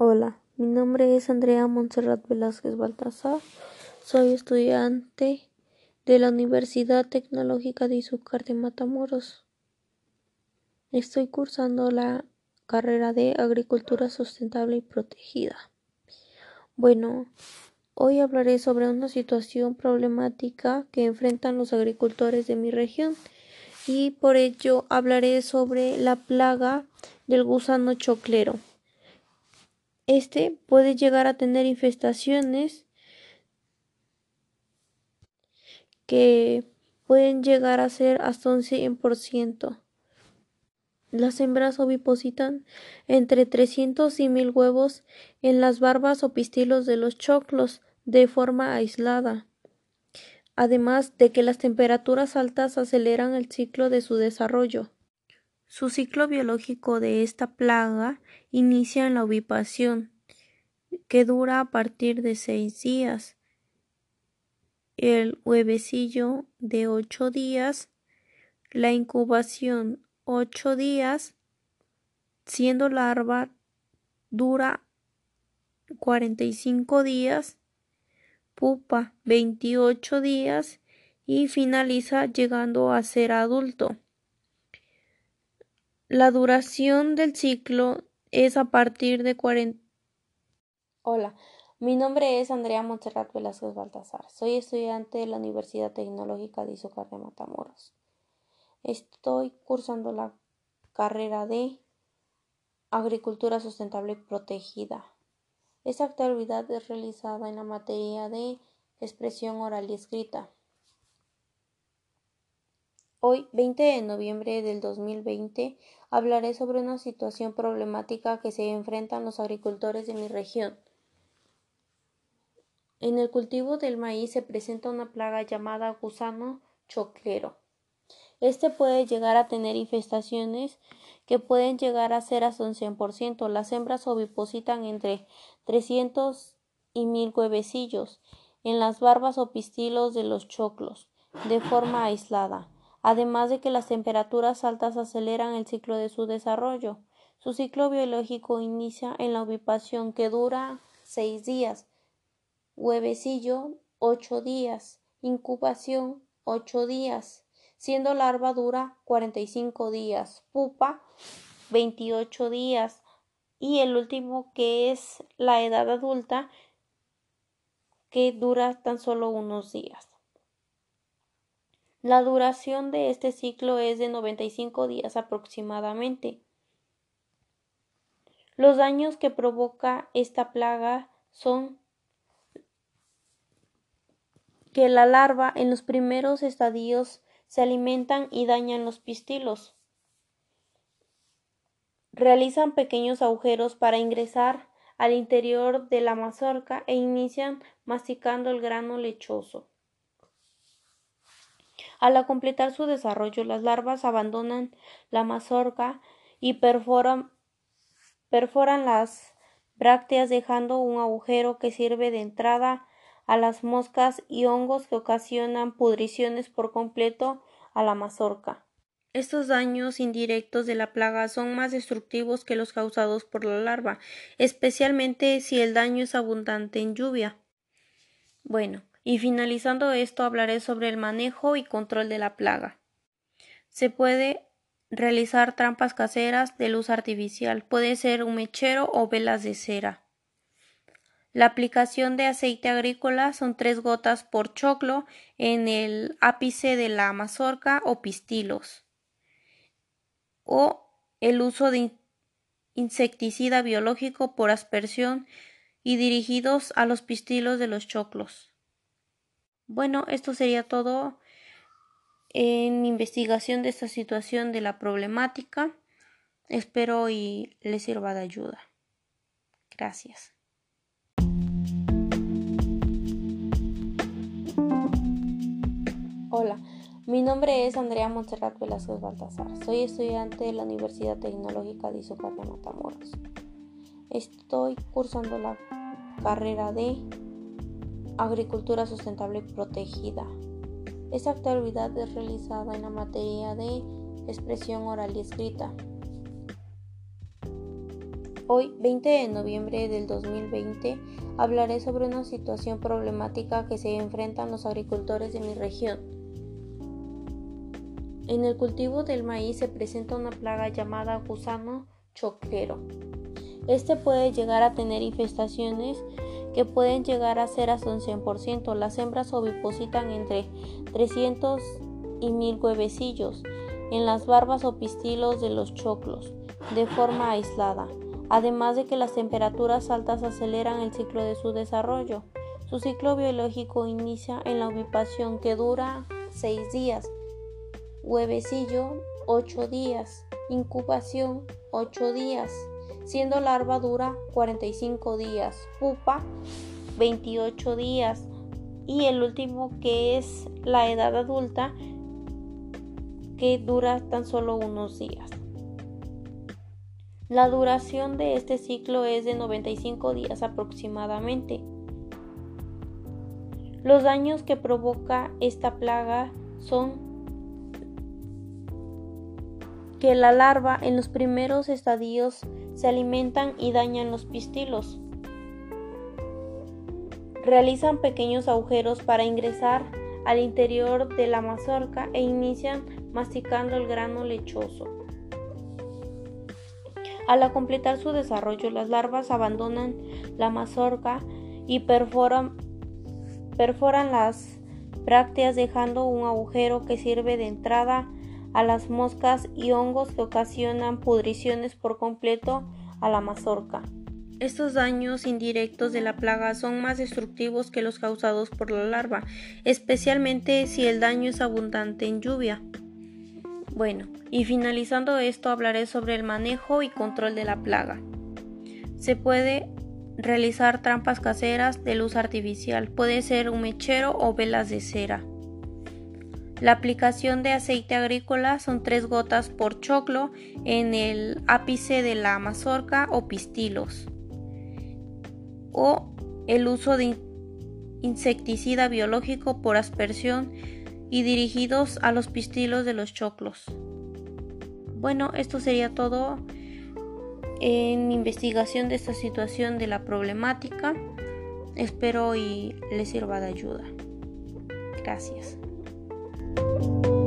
Hola, mi nombre es Andrea Montserrat Velázquez Baltasar. Soy estudiante de la Universidad Tecnológica de Izúcar de Matamoros. Estoy cursando la carrera de Agricultura Sustentable y Protegida. Bueno, hoy hablaré sobre una situación problemática que enfrentan los agricultores de mi región y por ello hablaré sobre la plaga del gusano choclero. Este puede llegar a tener infestaciones que pueden llegar a ser hasta un 100%. Las hembras ovipositan entre 300 y 1000 huevos en las barbas o pistilos de los choclos de forma aislada. Además de que las temperaturas altas aceleran el ciclo de su desarrollo. Su ciclo biológico de esta plaga inicia en la ovipación, que dura a partir de seis días. El huevecillo de ocho días. La incubación ocho días, siendo larva dura 45 días, pupa 28 días y finaliza llegando a ser adulto. La duración del ciclo es a partir de 40. Hola, mi nombre es Andrea Montserrat Velázquez Baltasar. Soy estudiante de la Universidad Tecnológica de Izúcar de Matamoros. Estoy cursando la carrera de Agricultura Sustentable Protegida. Esta actividad es realizada en la materia de expresión oral y escrita. Hoy, 20 de noviembre del 2020, hablaré sobre una situación problemática que se enfrentan los agricultores de mi región. En el cultivo del maíz se presenta una plaga llamada gusano choclero. Este puede llegar a tener infestaciones que pueden llegar a ser hasta un 100%. Las hembras ovipositan entre 300 y 1000 huevecillos en las barbas o pistilos de los choclos, de forma aislada además de que las temperaturas altas aceleran el ciclo de su desarrollo. Su ciclo biológico inicia en la ovipación que dura seis días, huevecillo ocho días, incubación ocho días, siendo larva dura 45 días, pupa 28 días y el último que es la edad adulta que dura tan solo unos días. La duración de este ciclo es de 95 días aproximadamente. Los daños que provoca esta plaga son que la larva en los primeros estadios se alimentan y dañan los pistilos. Realizan pequeños agujeros para ingresar al interior de la mazorca e inician masticando el grano lechoso. Al completar su desarrollo, las larvas abandonan la mazorca y perforan, las brácteas dejando un agujero que sirve de entrada a las moscas y hongos que ocasionan pudriciones por completo a la mazorca. Estos daños indirectos de la plaga son más destructivos que los causados por la larva, especialmente si el daño es abundante en lluvia. Bueno, y finalizando esto hablaré sobre el manejo y control de la plaga. Se puede realizar trampas caseras de luz artificial, puede ser un mechero o velas de cera. La aplicación de aceite agrícola son tres gotas por choclo en el ápice de la mazorca o pistilos. O el uso de insecticida biológico por aspersión y dirigidos a los pistilos de los choclos. Bueno, esto sería todo en investigación de esta situación de la problemática. Espero y les sirva de ayuda. Gracias. Hola, mi nombre es Andrea Montserrat Velázquez Baltasar. Soy estudiante de la Universidad Tecnológica de Izúcar de Matamoros. Estoy cursando la carrera de Agricultura Sustentable Protegida. Esta actividad es realizada en la materia de expresión oral y escrita. Hoy, 20 de noviembre del 2020, hablaré sobre una situación problemática que se enfrentan los agricultores de mi región. En el cultivo del maíz se presenta una plaga llamada gusano choquero. Este puede llegar a tener infestaciones que pueden llegar a ser hasta un 100%. Las hembras ovipositan entre 300 y 1000 huevecillos en las barbas o pistilos de los choclos de forma aislada además de que las temperaturas altas aceleran el ciclo de su desarrollo. Su ciclo biológico inicia en la ovipación que dura 6 días, huevecillo 8 días, incubación 8 días, siendo larva dura 45 días, pupa 28 días y el último que es la edad adulta que dura tan solo unos días. La duración de este ciclo es de 95 días aproximadamente. Los daños que provoca esta plaga son que la larva en los primeros estadios se alimentan y dañan los pistilos. Realizan pequeños agujeros para ingresar al interior de la mazorca e inician masticando el grano lechoso. Al completar su desarrollo, las larvas abandonan la mazorca y perforan, perforan las brácteas dejando un agujero que sirve de entrada a las moscas y hongos que ocasionan pudriciones por completo a la mazorca. Estos daños indirectos de la plaga son más destructivos que los causados por la larva, especialmente si el daño es abundante en lluvia. Bueno, y finalizando esto hablaré sobre el manejo y control de la plaga. Se puede realizar trampas caseras de luz artificial, puede ser un mechero o velas de cera. La aplicación de aceite agrícola son tres gotas por choclo en el ápice de la mazorca o pistilos. O el uso de insecticida biológico por aspersión y dirigidos a los pistilos de los choclos. Bueno, esto sería todo en investigación de esta situación de la problemática. Espero y les sirva de ayuda. Gracias. you